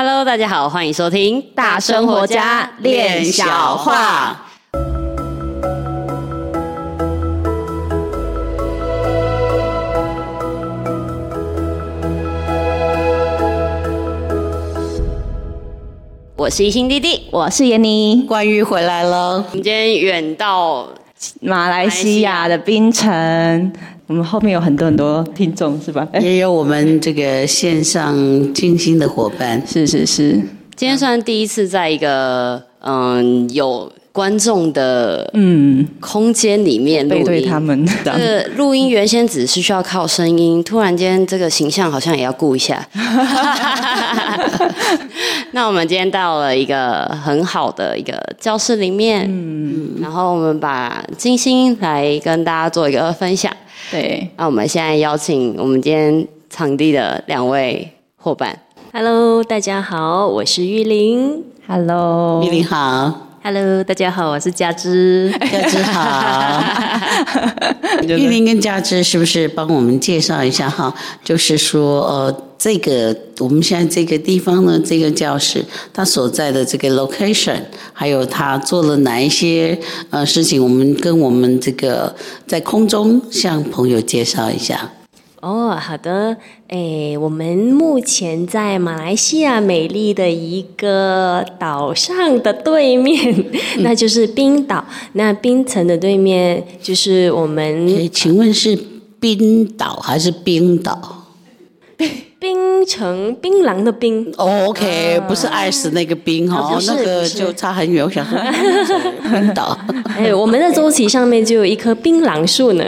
Hello，大家好，欢迎收听《大生活家练小话》。我是一心弟弟，我是妍妮，关于回来了。我们今天远到马来西亚的槟城，我们后面有很多很多听众，是吧？也有我们这个线上精心的伙伴，是是是。今天算第一次在一个嗯有。观众的嗯空间里面录音，背对他们 的这个录音原先只是需要靠声音，突然间这个形象好像也要顾一下。那我们今天到了一个很好的一个教室里面，嗯，然后我们把金星来跟大家做一个分享。对，那我们现在邀请我们今天场地的两位伙伴。Hello，大家好，我是玉玲。Hello，玉玲好。Hello，大家好，我是佳芝。佳芝好。玉玲跟佳芝是不是帮我们介绍一下哈？就是说，呃，这个我们现在这个地方呢，这个教室它所在的这个 location，还有它做了哪一些呃事情，我们跟我们这个在空中向朋友介绍一下。哦，好的，诶，我们目前在马来西亚美丽的一个岛上的对面，嗯、那就是冰岛。那冰城的对面就是我们。诶，请问是冰岛还是冰岛？槟城槟榔的槟哦，OK，不是爱死那个冰哈，哦，那个就差很远。我想说 槟岛，哎，我们的周期上面就有一棵槟榔树呢。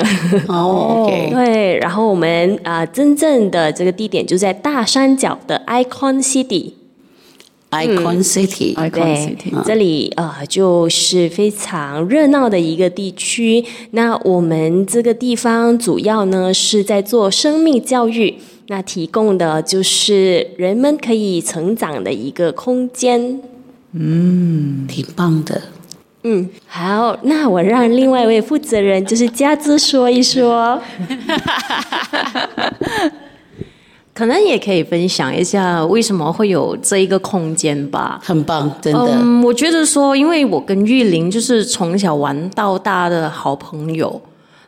哦，OK，对，然后我们啊，呃，真正的这个地点就在大山脚的 Icon City。Icon City，嗯，对，这里呃就是非常热闹的一个地区。那我们这个地方主要呢是在做生命教育。那提供的就是人们可以成长的一个空间，嗯，挺棒的，嗯，好，那我让另外一位负责人就是佳芝说一说，可能也可以分享一下为什么会有这一个空间吧，很棒，真的，嗯，我觉得说，因为我跟玉玲就是从小玩到大的好朋友。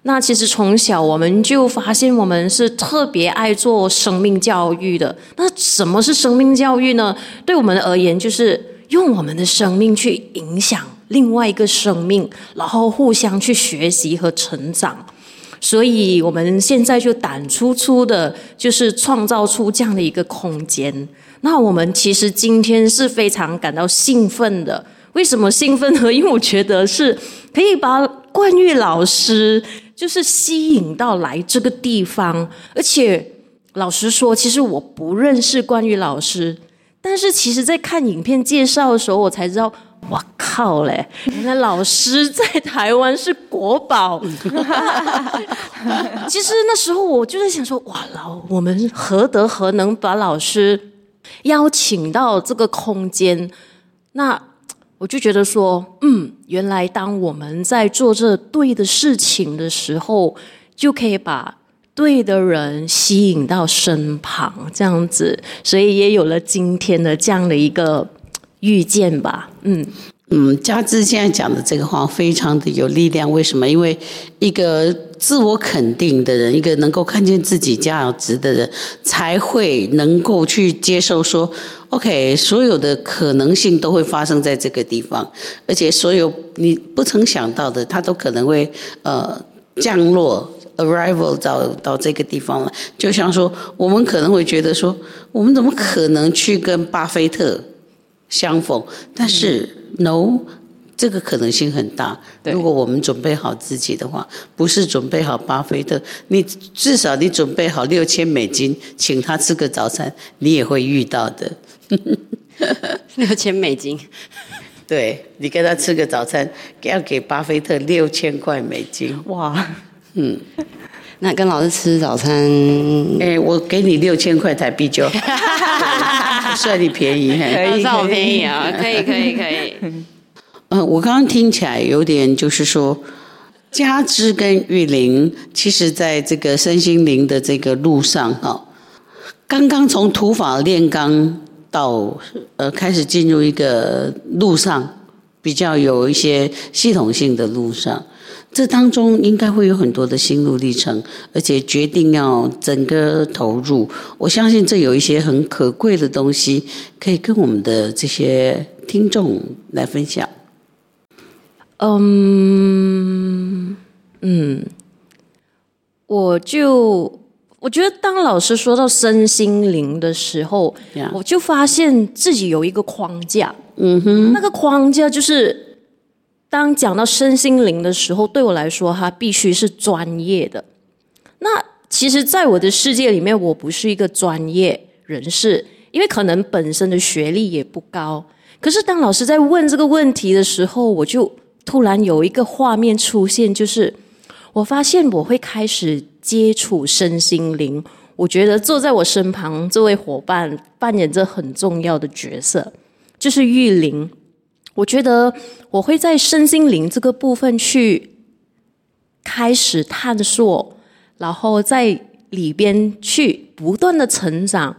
那其实从小我们就发现，我们是特别爱做生命教育的。那什么是生命教育呢？对我们而言，就是用我们的生命去影响另外一个生命，然后互相去学习和成长。所以，我们现在就胆粗粗的，就是创造出这样的一个空间。那我们其实今天是非常感到兴奋的。为什么兴奋呢？因为我觉得是可以把冠玉老师。就是吸引到来这个地方，而且老实说，其实我不认识关玉老师，但是其实，在看影片介绍的时候，我才知道，我靠嘞，原来老师在台湾是国宝。其实那时候我就在想说，哇老，我们何德何能把老师邀请到这个空间？那。我就觉得说，嗯，原来当我们在做这对的事情的时候，就可以把对的人吸引到身旁，这样子，所以也有了今天的这样的一个遇见吧，嗯。嗯，加之现在讲的这个话非常的有力量。为什么？因为一个自我肯定的人，一个能够看见自己价值的人，才会能够去接受说，OK，所有的可能性都会发生在这个地方，而且所有你不曾想到的，它都可能会呃降落，arrival 到到这个地方了。就像说，我们可能会觉得说，我们怎么可能去跟巴菲特相逢？但是。No，这个可能性很大。如果我们准备好自己的话，不是准备好巴菲特，你至少你准备好六千美金，请他吃个早餐，你也会遇到的。六千美金，对，你跟他吃个早餐，要给巴菲特六千块美金。哇，嗯，那跟老师吃早餐，哎，我给你六千块台币就。算你便宜，可以，算我便宜啊！可以，可以，可以。嗯，我刚刚听起来有点，就是说，加之跟玉玲，其实在这个身心灵的这个路上，哈，刚刚从土法炼钢到呃开始进入一个路上，比较有一些系统性的路上，这当中应该会有很多的心路历程，而且决定要整个投入。我相信这有一些很可贵的东西，可以跟我们的这些听众来分享。嗯嗯，我就。我觉得当老师说到身心灵的时候.我就发现自己有一个框架。嗯哼，那个框架就是，当讲到身心灵的时候，对我来说，它必须是专业的。那其实，在我的世界里面，我不是一个专业人士，因为可能本身的学历也不高。可是，当老师在问这个问题的时候，我就突然有一个画面出现，就是我发现我会开始。接触身心灵，我觉得坐在我身旁这位伙伴扮演着很重要的角色，就是玉玲。我觉得我会在身心灵这个部分去开始探索，然后在里边去不断的成长，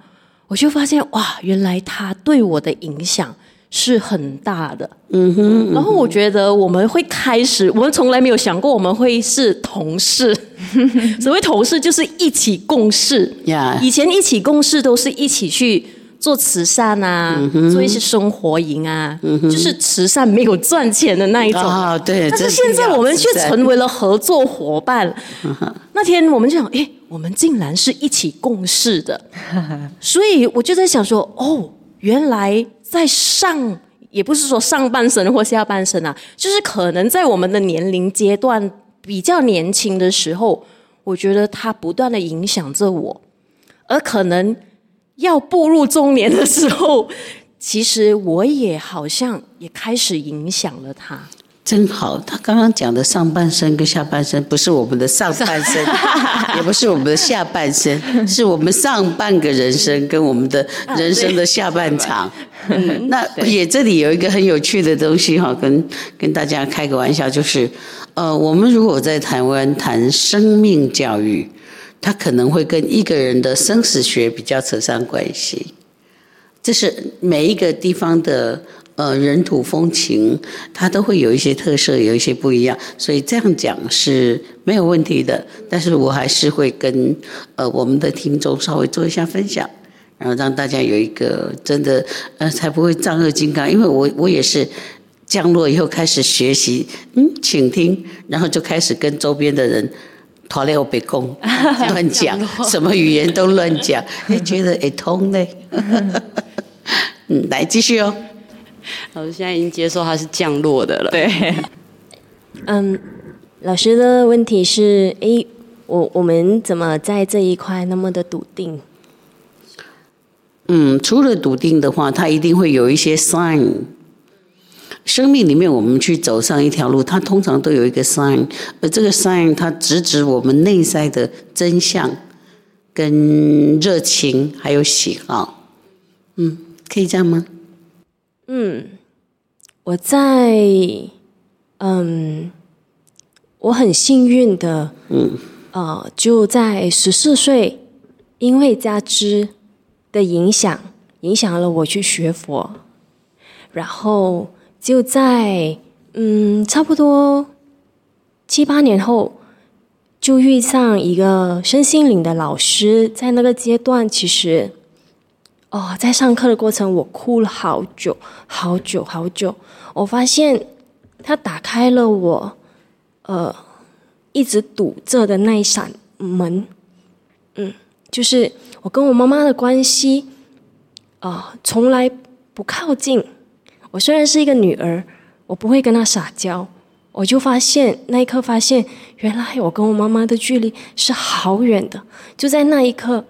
我就发现哇，原来他对我的影响。是很大的，嗯哼，嗯哼。然后我觉得我们会开始，我们从来没有想过我们会是同事。所谓同事，就是一起共事。Yeah. 以前一起共事都是一起去做慈善啊，嗯、做一些生活营啊，嗯、就是慈善没有赚钱的那一种。啊，对。但是现在我们却成为了合作伙伴。那天我们就想，诶，我们竟然是一起共事的。所以我就在想说，哦，原来。在上，也不是说上半身或下半身啊，就是可能在我们的年龄阶段比较年轻的时候，我觉得它不断的影响着我，而可能要步入中年的时候，其实我也好像也开始影响了他。真好，他刚刚讲的上半身跟下半身，不是我们的上半身，也不是我们的下半身，是我们上半个人生跟我们的人生的下半场。嗯、那也这里有一个很有趣的东西哈，跟跟大家开个玩笑，就是呃，我们如果在台湾谈生命教育，它可能会跟一个人的生死学比较扯上关系。这是每一个地方的。呃，人土风情，它都会有一些特色，有一些不一样，所以这样讲是没有问题的。但是我还是会跟呃我们的听众稍微做一下分享，然后让大家有一个真的呃才不会丈二金刚。因为我我也是降落以后开始学习，嗯，倾听，然后就开始跟周边的人拖了北宫乱讲，什么语言都乱讲，哎，觉得哎通嘞。嗯，来继续哦。老师现在已经接受它是降落的了。对，嗯，老师的问题是：哎，我我们怎么在这一块那么的笃定？嗯，除了笃定的话，它一定会有一些 sign。生命里面，我们去走上一条路，它通常都有一个 sign，而这个 sign 它直指我们内在的真相、跟热情还有喜好。嗯，可以这样吗？嗯，我在，嗯，我很幸运的，嗯，呃，就在十四岁，因为加之的影响，影响了我去学佛，然后就在，嗯，差不多七八年后，就遇上一个身心灵的老师，在那个阶段，其实。哦，在上课的过程，我哭了好久，好久，好久。我发现他打开了我，呃，一直堵着的那一扇门。嗯，就是我跟我妈妈的关系，啊、从来不靠近。我虽然是一个女儿，我不会跟她撒娇。我就发现那一刻，发现原来我跟我妈妈的距离是好远的。就在那一刻。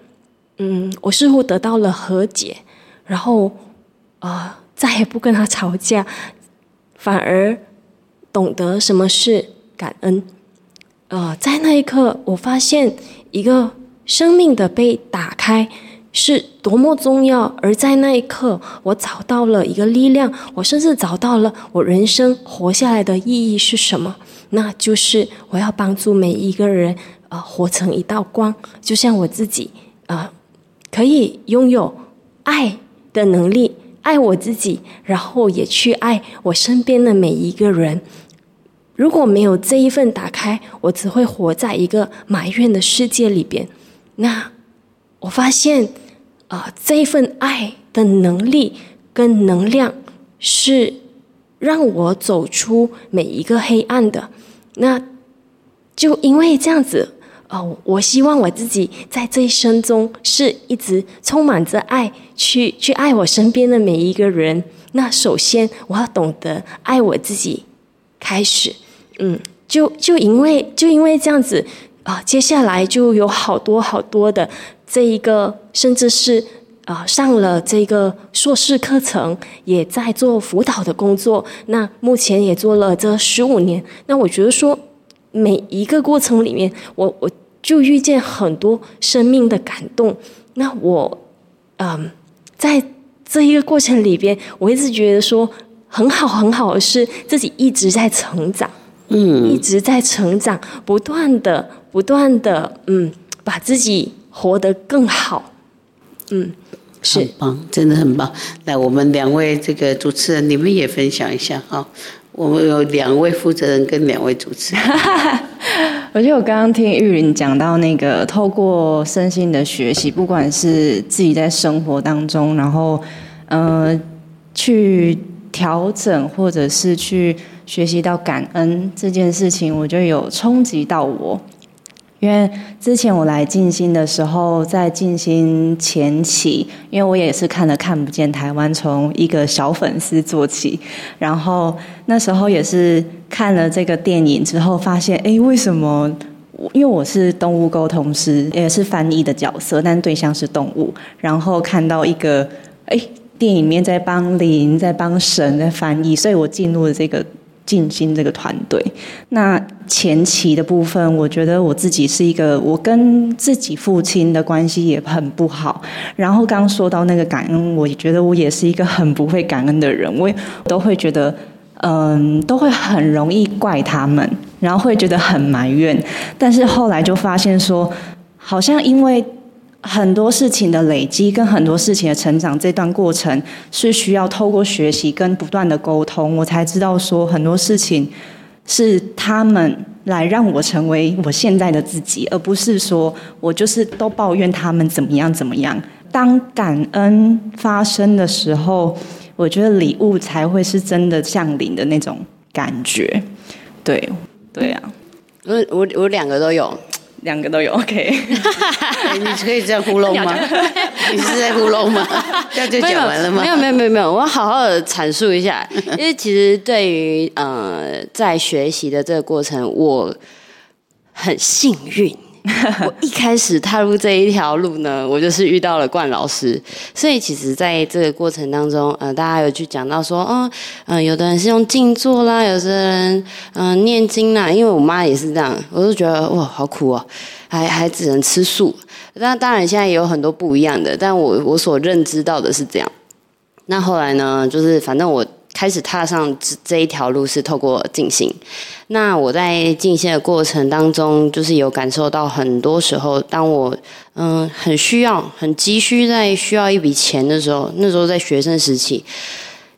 嗯，我似乎得到了和解，然后啊、再也不跟她吵架，反而懂得什么是感恩。呃，在那一刻，我发现一个生命的被打开是多么重要，而在那一刻，我找到了一个力量，我甚至找到了我人生活下来的意义是什么？那就是我要帮助每一个人、呃，活成一道光，就像我自己。呃可以拥有爱的能力，爱我自己，然后也去爱我身边的每一个人。如果没有这一份打开，我只会活在一个埋怨的世界里边。那我发现，啊、这份爱的能力跟能量是让我走出每一个黑暗的。那就因为这样子，哦，我希望我自己在这一生中是一直充满着爱，去去爱我身边的每一个人。那首先我要懂得爱我自己，开始，嗯，就就因为就因为这样子啊，接下来就有好多好多的这一个，甚至是啊上了这个硕士课程，也在做辅导的工作。那目前也做了这十五年。那我觉得说。每一个过程里面，我我就遇见很多生命的感动。那我，嗯，在这一个过程里边，我一直觉得说很好很好的是自己一直在成长，嗯，一直在成长，不断的不断的，嗯，把自己活得更好，嗯，是很棒，真的很棒。来，我们两位这个主持人，你们也分享一下哈。我们有两位负责人跟两位主持人。我觉得我刚刚听玉玲讲到那个，透过身心的学习，不管是自己在生活当中，然后呃去调整，或者是去学习到感恩这件事情，我觉得有冲击到我。因为之前我来静心的时候，在静心前期，因为我也是看了看不见台湾，从一个小粉丝做起，然后那时候也是看了这个电影之后，发现，哎，为什么？因为我是动物沟通师，也是翻译的角色，但对象是动物，然后看到一个，哎，电影里面在帮灵，在帮神在翻译，所以我进入了这个。静心这个团队，那前期的部分，我觉得我自己是一个，我跟自己父亲的关系也很不好。然后刚刚说到那个感恩，我觉得我也是一个很不会感恩的人，我也都会觉得，嗯，都会很容易怪他们，然后会觉得很埋怨。但是后来就发现说，好像因为。很多事情的累积跟很多事情的成长，这段过程是需要透过学习跟不断的沟通，我才知道说很多事情是他们来让我成为我现在的自己，而不是说我就是都抱怨他们怎么样怎么样。当感恩发生的时候，我觉得礼物才会是真的降临的那种感觉。对，对啊，我我我两个都有。两个都有，OK。你可以这样糊弄吗？你是在糊弄吗？这样就讲完了吗？没有没有没有没有，我要好好的阐述一下，因为其实对于呃在学习的这个过程，我很幸运。我一开始踏入这一条路呢，我就是遇到了冠老师，所以其实在这个过程当中，呃，大家有去讲到说，哦，嗯、有的人是用静坐啦，有的人嗯、念经啦，因为我妈也是这样，我就觉得哇，好苦哦，还还只能吃素。那当然现在也有很多不一样的，但我我所认知到的是这样。那后来呢，就是反正我。开始踏上这这一条路是透过静心。那我在静心的过程当中，就是有感受到很多时候，当我嗯很需要、很急需在需要一笔钱的时候，那时候在学生时期，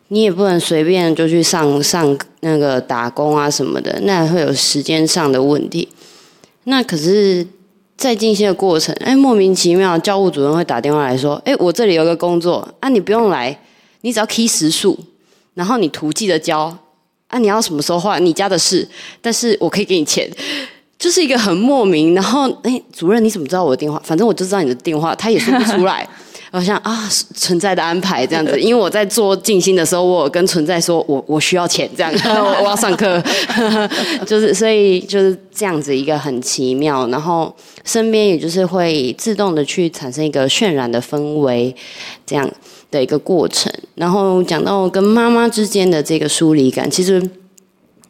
你也不能随便就去上上那个打工啊什么的，那会有时间上的问题。那可是，在静心的过程，哎，莫名其妙，教务主任会打电话来说，哎，我这里有个工作啊，你不用来，你只要 key 时数。然后你图记得交啊，你要什么时候换你家的事，但是我可以给你钱，就是一个很莫名。然后哎，主任你怎么知道我的电话？反正我就知道你的电话，他也说不出来。我想啊，存在的安排这样子，因为我在做静心的时候，我有跟存在说我我需要钱这样，我我要上课，就是所以就是这样子一个很奇妙，然后身边也就是会自动的去产生一个渲染的氛围，这样。的一个过程，然后讲到跟妈妈之间的这个疏离感，其实，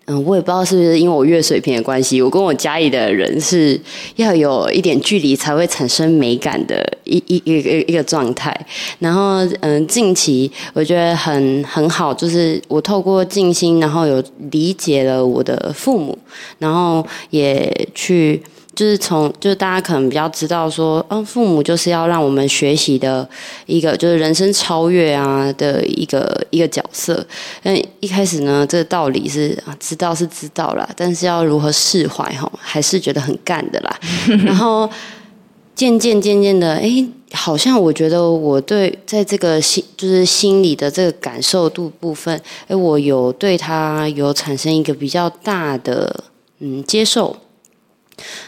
嗯，我也不知道是不是因为我月水瓶的关系，我跟我家里的人是要有一点距离才会产生美感的一一一个一个状态。然后，嗯，近期我觉得很很好，就是我透过静心，然后有理解了我的父母，然后也去。就是从就是大家可能比较知道说，嗯，父母就是要让我们学习的一个就是人生超越啊的一个一个角色。嗯，一开始呢，这个道理是啊，知道是知道啦，但是要如何释怀哈，还是觉得很干的啦。然后渐渐渐渐的，哎，好像我觉得我对在这个心就是心理的这个感受度部分，哎，我有对他有产生一个比较大的嗯接受。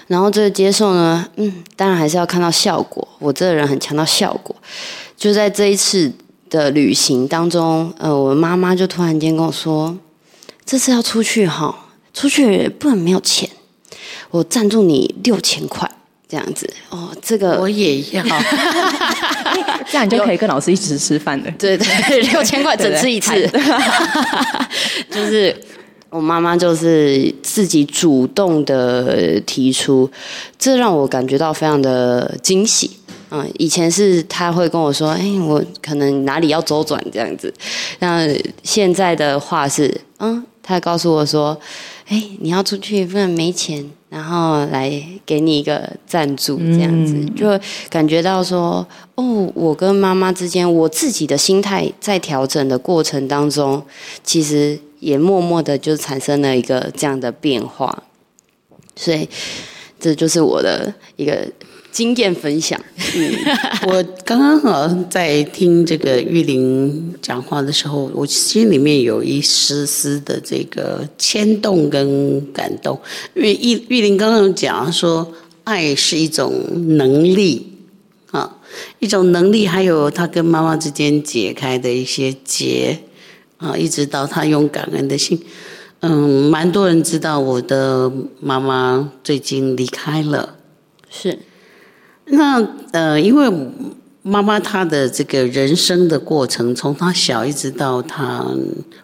然后这个接受呢，嗯，当然还是要看到效果。我这个人很强调效果。就在这一次的旅行当中，呃，我妈妈就突然间跟我说：“这次要出去哈，出去不能没有钱，我赞助你六千块这样子。”哦，这个我也要，这样你就可以跟老师一起吃饭了。对对，六千块整吃一次，就是。我妈妈就是自己主动的提出，这让我感觉到非常的惊喜。嗯，以前是她会跟我说：“哎，我可能哪里要周转这样子。”那现在的话是，嗯，她告诉我说：“哎，你要出去不能没钱，然后来给你一个赞助这样子。”就感觉到说：“哦，我跟妈妈之间，我自己的心态在调整的过程当中，其实。”也默默的就产生了一个这样的变化，所以这就是我的一个经验分享。嗯，我刚刚好在听这个玉玲讲话的时候，我心里面有一丝丝的这个牵动跟感动，因为玉玉玲刚刚讲说，爱是一种能力啊，一种能力，还有她跟妈妈之间解开的一些结。啊，一直到他用感恩的心，嗯，蛮多人知道我的妈妈最近离开了。是，那呃，因为妈妈她的这个人生的过程，从她小一直到她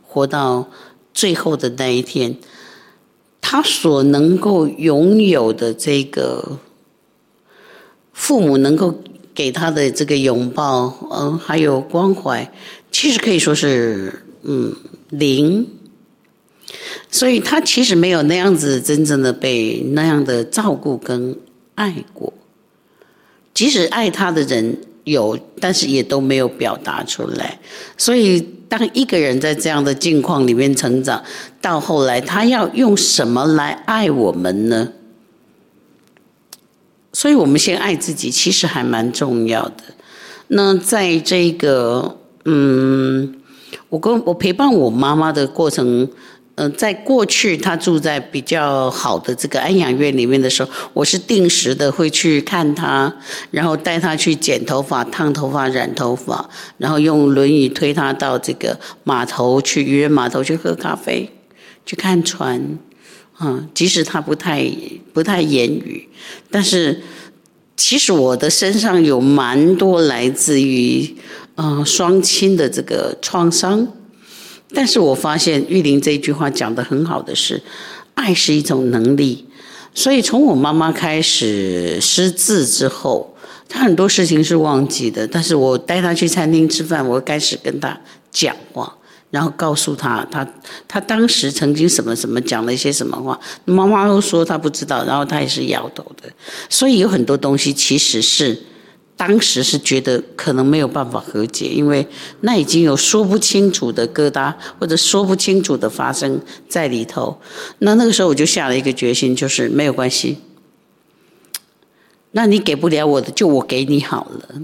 活到最后的那一天，她所能够拥有的这个父母能够给她的这个拥抱，嗯，还有关怀，其实可以说是。嗯，零，所以他其实没有那样子真正的被那样的照顾跟爱过，即使爱他的人有，但是也都没有表达出来。所以，当一个人在这样的境况里面成长，到后来他要用什么来爱我们呢？所以我们先爱自己，其实还蛮重要的。那在这个，嗯。我跟我陪伴我妈妈的过程，嗯、呃，在过去她住在比较好的这个安养院里面的时候，我是定时的会去看她，然后带她去剪头发、烫头发、染头发，然后用轮椅推她到这个码头去渔人码头去喝咖啡、去看船，啊，即使她不太不太言语，但是其实我的身上有蛮多来自于。呃，双亲的这个创伤，但是我发现玉玲这一句话讲得很好的是，爱是一种能力。所以从我妈妈开始失智之后，她很多事情是忘记的，但是我带她去餐厅吃饭，我开始跟她讲话，然后告诉她，她她当时曾经什么什么讲了一些什么话，妈妈都说她不知道，然后她也是摇头的。所以有很多东西其实是。当时是觉得可能没有办法和解，因为那已经有说不清楚的疙瘩，或者说不清楚的发生在里头。那那个时候我就下了一个决心，就是没有关系。那你给不了我的，就我给你好了。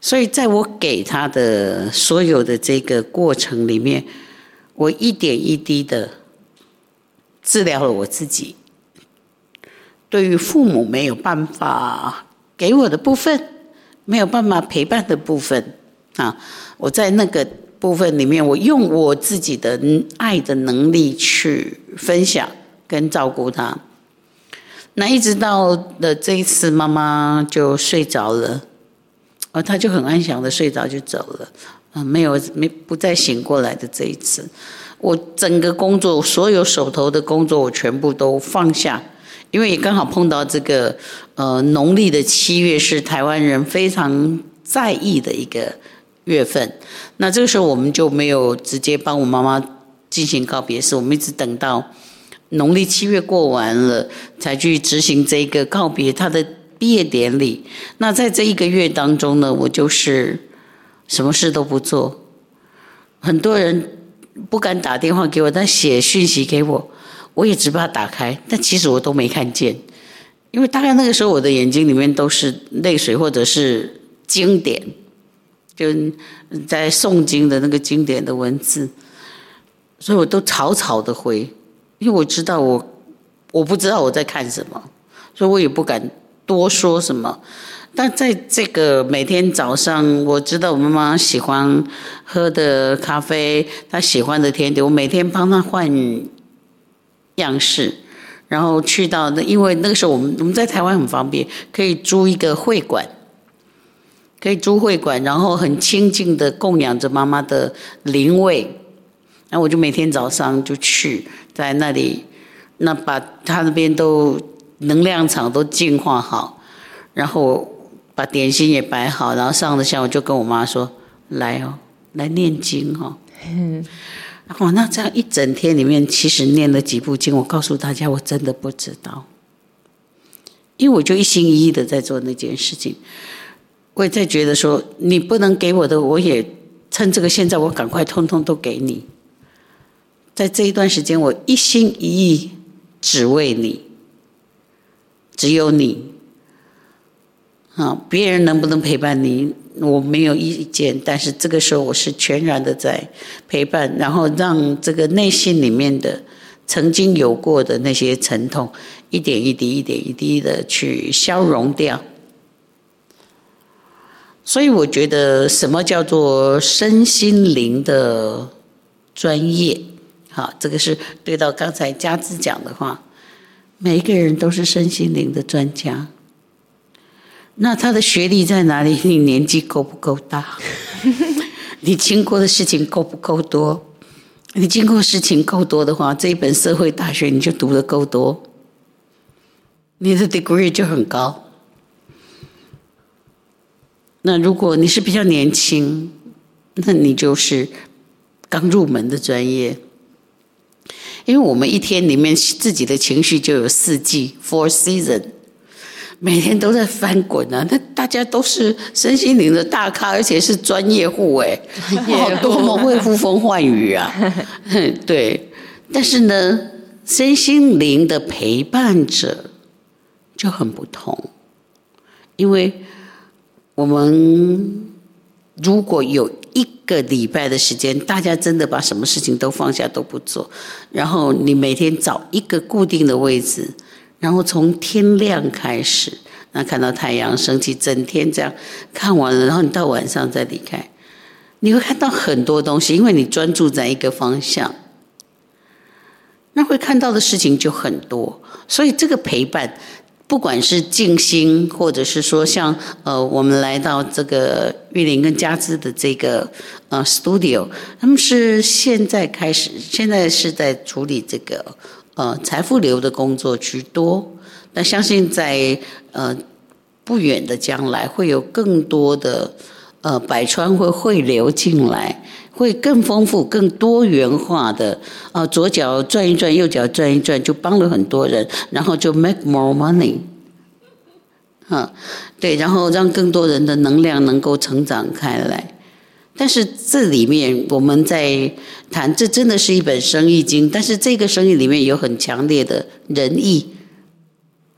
所以在我给他的所有的这个过程里面，我一点一滴的治疗了我自己。对于父母没有办法。给我的部分没有办法陪伴的部分啊，我在那个部分里面，我用我自己的爱的能力去分享跟照顾他。那一直到的这一次，妈妈就睡着了，而他就很安详的睡着就走了，啊，没有没不再醒过来的这一次，我整个工作所有手头的工作我全部都放下。因为也刚好碰到这个，呃，农历的七月是台湾人非常在意的一个月份。那这个时候我们就没有直接帮我妈妈进行告别式，我们一直等到，农历七月过完了，才去执行这个告别他的毕业典礼。那在这一个月当中呢，我就是什么事都不做。很多人不敢打电话给我，但写讯息给我，我也只把它打开，但其实我都没看见，因为大概那个时候我的眼睛里面都是泪水或者是经典，就在诵经的那个经典的文字，所以我都草草的回。因为我知道我，我不知道我在看什么，所以我也不敢多说什么。但在这个每天早上，我知道我妈妈喜欢喝的咖啡，她喜欢的甜点，我每天帮她换样式，然后去到那，因为那个时候我们我们在台湾很方便，可以租一个会馆，可以租会馆，然后很清静的供养着妈妈的灵位。然后我就每天早上就去，在那里，那把他那边都能量场都净化好，然后把点心也摆好，然后上了香，我就跟我妈说：“来哦，来念经哦。”，然后那这样一整天里面，其实念了几部经，我告诉大家，我真的不知道，因为我就一心一意的在做那件事情，我也在觉得说，你不能给我的，我也趁这个现在，我赶快通通都给你。在这一段时间，我一心一意只为你，只有你。啊，别人能不能陪伴你，我没有意见。但是这个时候，我是全然的在陪伴，然后让这个内心里面的曾经有过的那些沉痛，一点一滴、一点一滴的去消融掉。所以，我觉得什么叫做身心灵的专业？好，这个是对到刚才佳芝讲的话，每一个人都是身心灵的专家。那他的学历在哪里？你年纪够不够大？你经过的事情够不够多？你经过事情够多的话，这一本社会大学你就读的够多，你的 degree 就很高。那如果你是比较年轻，那你就是刚入门的专业。因为我们一天里面自己的情绪就有四季 （four season），每天都在翻滚啊。那大家都是身心灵的大咖，而且是专业户哎，好多么会呼风唤雨啊！对，但是呢，身心灵的陪伴者就很不同，因为我们如果有。一个礼拜的时间，大家真的把什么事情都放下都不做，然后你每天找一个固定的位置，然后从天亮开始，那看到太阳升起，整天这样看完了，然后你到晚上再离开，你会看到很多东西，因为你专注在一个方向，那会看到的事情就很多，所以这个陪伴。不管是静心，或者是说像呃，我们来到这个玉林跟佳芝的这个呃 studio，他们是现在开始，现在是在处理这个呃财富流的工作居多。但相信在呃不远的将来，会有更多的呃百川会汇流进来。会更丰富、更多元化的啊，左脚转一转，右脚转一转，就帮了很多人，然后就 make more money，嗯，对，然后让更多人的能量能够成长开来。但是这里面我们在谈，这真的是一本生意经，但是这个生意里面有很强烈的仁义。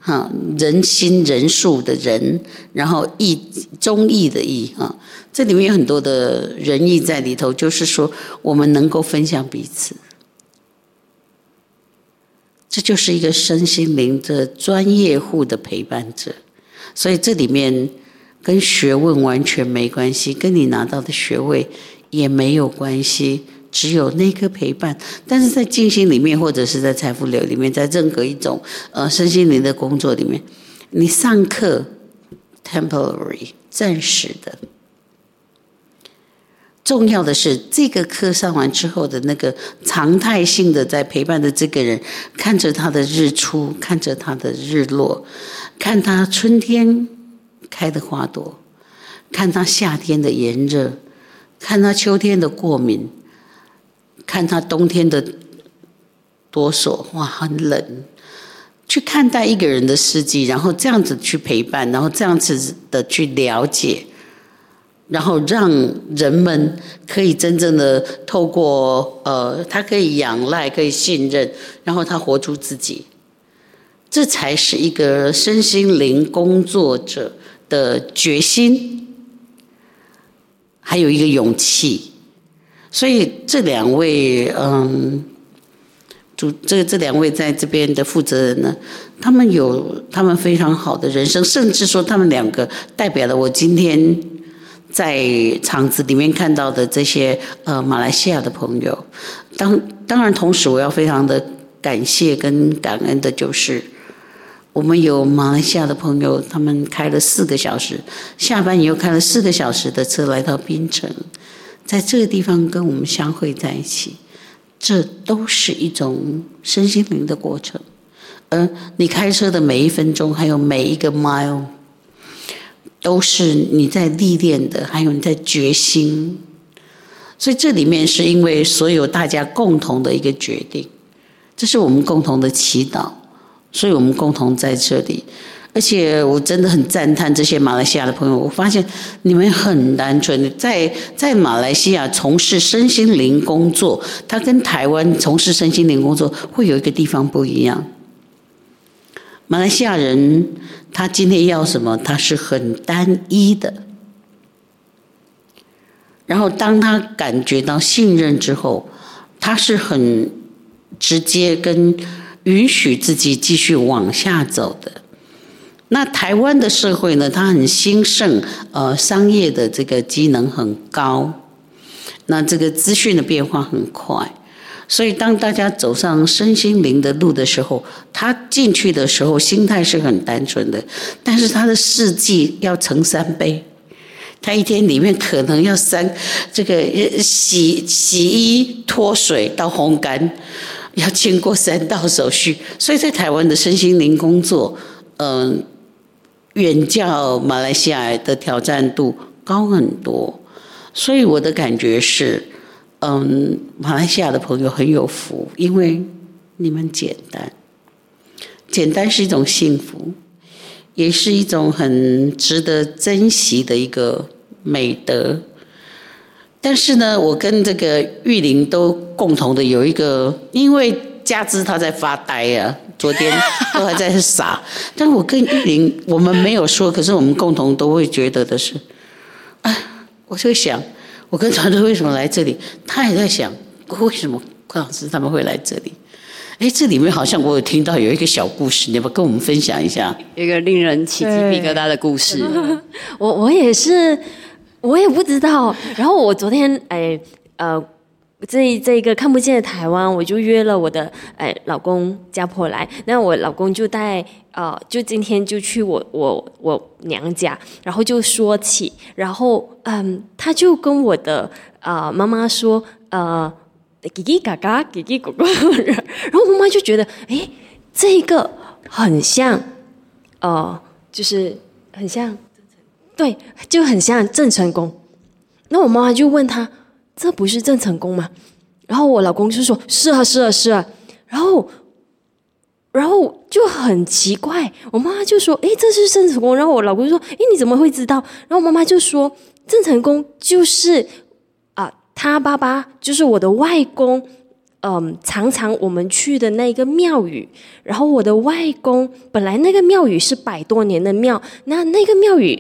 哈，人心仁术的仁，然后义忠义的义，哈，这里面有很多的仁义在里头，就是说我们能够分享彼此，这就是一个身心灵的专业户的陪伴者，所以这里面跟学问完全没关系，跟你拿到的学位也没有关系。只有那颗陪伴，但是在静心里面，或者是在财富流里面，在任何一种呃身心灵的工作里面，你上课 temporary 暂时的，重要的是这个课上完之后的那个常态性的在陪伴的这个人，看着他的日出，看着他的日落，看他春天开的花朵，看他夏天的炎热，看他秋天的过敏。看他冬天的哆嗦，哇，很冷。去看待一个人的事迹，然后这样子去陪伴，然后这样子的去了解，然后让人们可以真正的透过呃，他可以仰赖，可以信任，然后他活出自己，这才是一个身心灵工作者的决心，还有一个勇气。所以这两位，嗯。主这这两位在这边的负责人呢，他们有他们非常好的人生，甚至说他们两个代表了我今天在场子里面看到的这些呃马来西亚的朋友。当当然，同时我要非常的感谢跟感恩的就是，我们有马来西亚的朋友，他们开了四个小时，下班以后开了四个小时的车来到槟城，在这个地方跟我们相会在一起。这都是一种身心灵的过程，而你开车的每一分钟，还有每一个 mile，都是你在历练的，还有你在决心。所以这里面是因为所有大家共同的一个决定，这是我们共同的祈祷，所以我们共同在这里。而且我真的很赞叹这些马来西亚的朋友，我发现你们很单纯，在在马来西亚从事身心灵工作，他跟台湾从事身心灵工作会有一个地方不一样。马来西亚人他今天要什么，他是很单一的，然后当他感觉到信任之后，他是很直接跟允许自己继续往下走的。那台湾的社会呢，它很兴盛，呃，商业的这个机能很高，那这个资讯的变化很快，所以当大家走上身心灵的路的时候，他进去的时候心态是很单纯的，但是他的事迹要成三倍，他一天里面可能要三这个洗洗衣、脱水到烘干，要经过三道手续，所以在台湾的身心灵工作，嗯、远较马来西亚的挑战度高很多，所以我的感觉是，嗯，马来西亚的朋友很有福，因为你们简单，简单是一种幸福，也是一种很值得珍惜的一个美德。但是呢，我跟这个玉玲都共同的有一个，因为。加之他在发呆呀、啊，昨天 都还在傻。但我跟玉玲，我们没有说，可是我们共同都会觉得的是，哎，我就想，我跟团队为什么来这里？他也在想，为什么邝老师他们会来这里？哎，这里面好像我有听到有一个小故事，你要不要跟我们分享一下？一个令人起鸡皮疙瘩的故事。我我也是，我也不知道。然后我昨天，哎，呃。这这一个看不见的台湾，我就约了我的哎老公家婆来，那我老公就带呃，就今天就去我我我娘家，然后就说起，然后嗯，他就跟我的啊、妈妈说呃，叽叽嘎嘎，叽叽咕咕，然后妈妈就觉得哎，这一个很像，呃，就是很像，对，就很像郑成功，那我妈妈就问他。这不是郑成功吗？然后我老公就说：“是啊，是啊，是啊。”然后，然后就很奇怪，我妈妈就说：“哎，这是郑成功。”然后我老公就说：“哎，你怎么会知道？”然后我妈妈就说：“郑成功就是啊、他爸爸就是我的外公。嗯、常常我们去的那个庙宇。然后我的外公本来那个庙宇是百多年的庙，那那个庙宇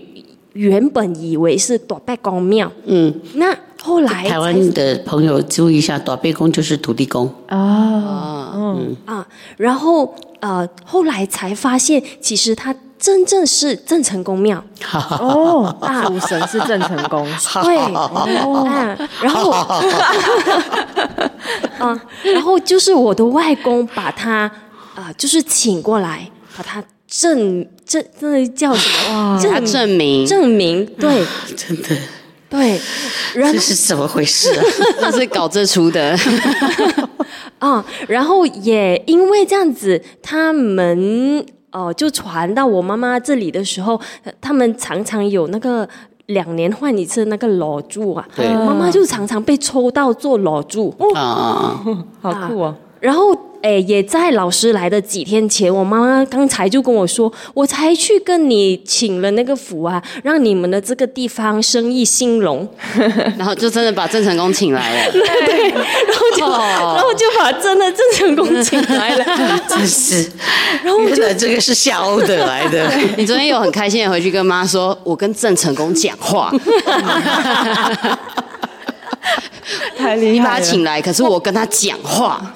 原本以为是大伯公庙。嗯，那。后来台湾的朋友注意一下，大伯公就是土地公。哦，嗯。啊，然后呃，后来才发现，其实他真正是郑成功庙。哦，大主神是郑成功，对。哦，然后 啊，然后就是我的外公把他啊、呃，就是请过来，把他证证那叫什么？证证明证明对，真的。对，这是怎么回事啊？这是搞这出的 啊！然后也因为这样子，他们哦、呃，就传到我妈妈这里的时候，他们常常有那个两年换一次那个裸柱啊。对，妈妈就常常被抽到做炉主。啊、哦，好酷哦！然后哎，也在老师来的几天前，我妈妈刚才就跟我说，我才去跟你请了那个福啊，让你们的这个地方生意兴隆，然后就真的把郑成功请来了，对，然后就、哦、然后就把真的郑成功请来了，真是，然后原来这个是夏欧的来的。你昨天有很开心的回去跟妈说，我跟郑成功讲话。太厉害了！你把他请来，可是我跟他讲话。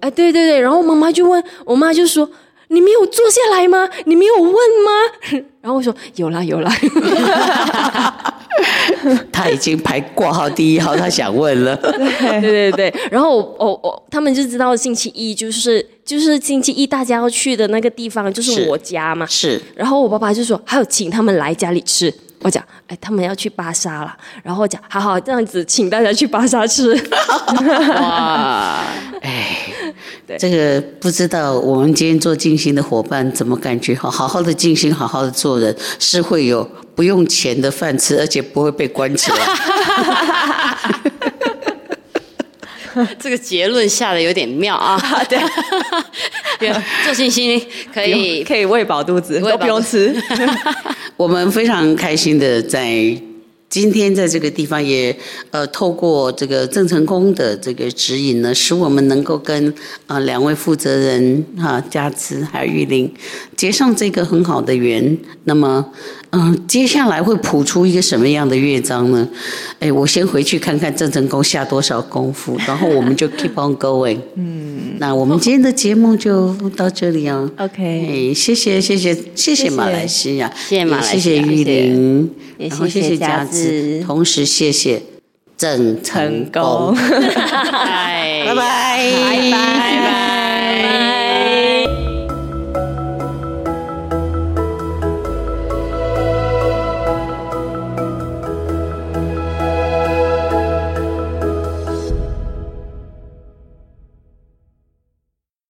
哎，对对对，然后妈妈就问我妈就说：“你没有坐下来吗？你没有问吗？” 然后我说：“有啦有啦。有啦” 他已经排挂号第一号，他想问了。对对对，然后我我我他们就知道星期一就是就是星期一大家要去的那个地方就是我家嘛。是。是然后我爸爸就说：“还有请他们来家里吃。”我讲，哎，他们要去巴沙了，然后我讲，好好这样子，请大家去巴沙吃。哇，哎，对这个不知道我们今天做静心的伙伴怎么感觉？好好好的静心，好好的做人，是会有不用钱的饭吃，而且不会被关起来。这个结论下的有点妙啊！对，做信心可以可以喂饱肚子，都不用吃。我们非常开心的在。今天在这个地方也呃，透过这个郑成功的这个指引呢，使我们能够跟啊、呃、两位负责人哈佳慈还有玉玲结上这个很好的缘。那么嗯、呃，接下来会谱出一个什么样的乐章呢？哎，我先回去看看郑成功下多少功夫，然后我们就 keep on going。嗯，那我们今天的节目就到这里啊。OK，哎，谢谢谢谢谢谢马来西亚，谢谢马来西亚，谢谢玉玲。然后谢谢佳子，同时谢谢郑成功，拜拜，拜拜。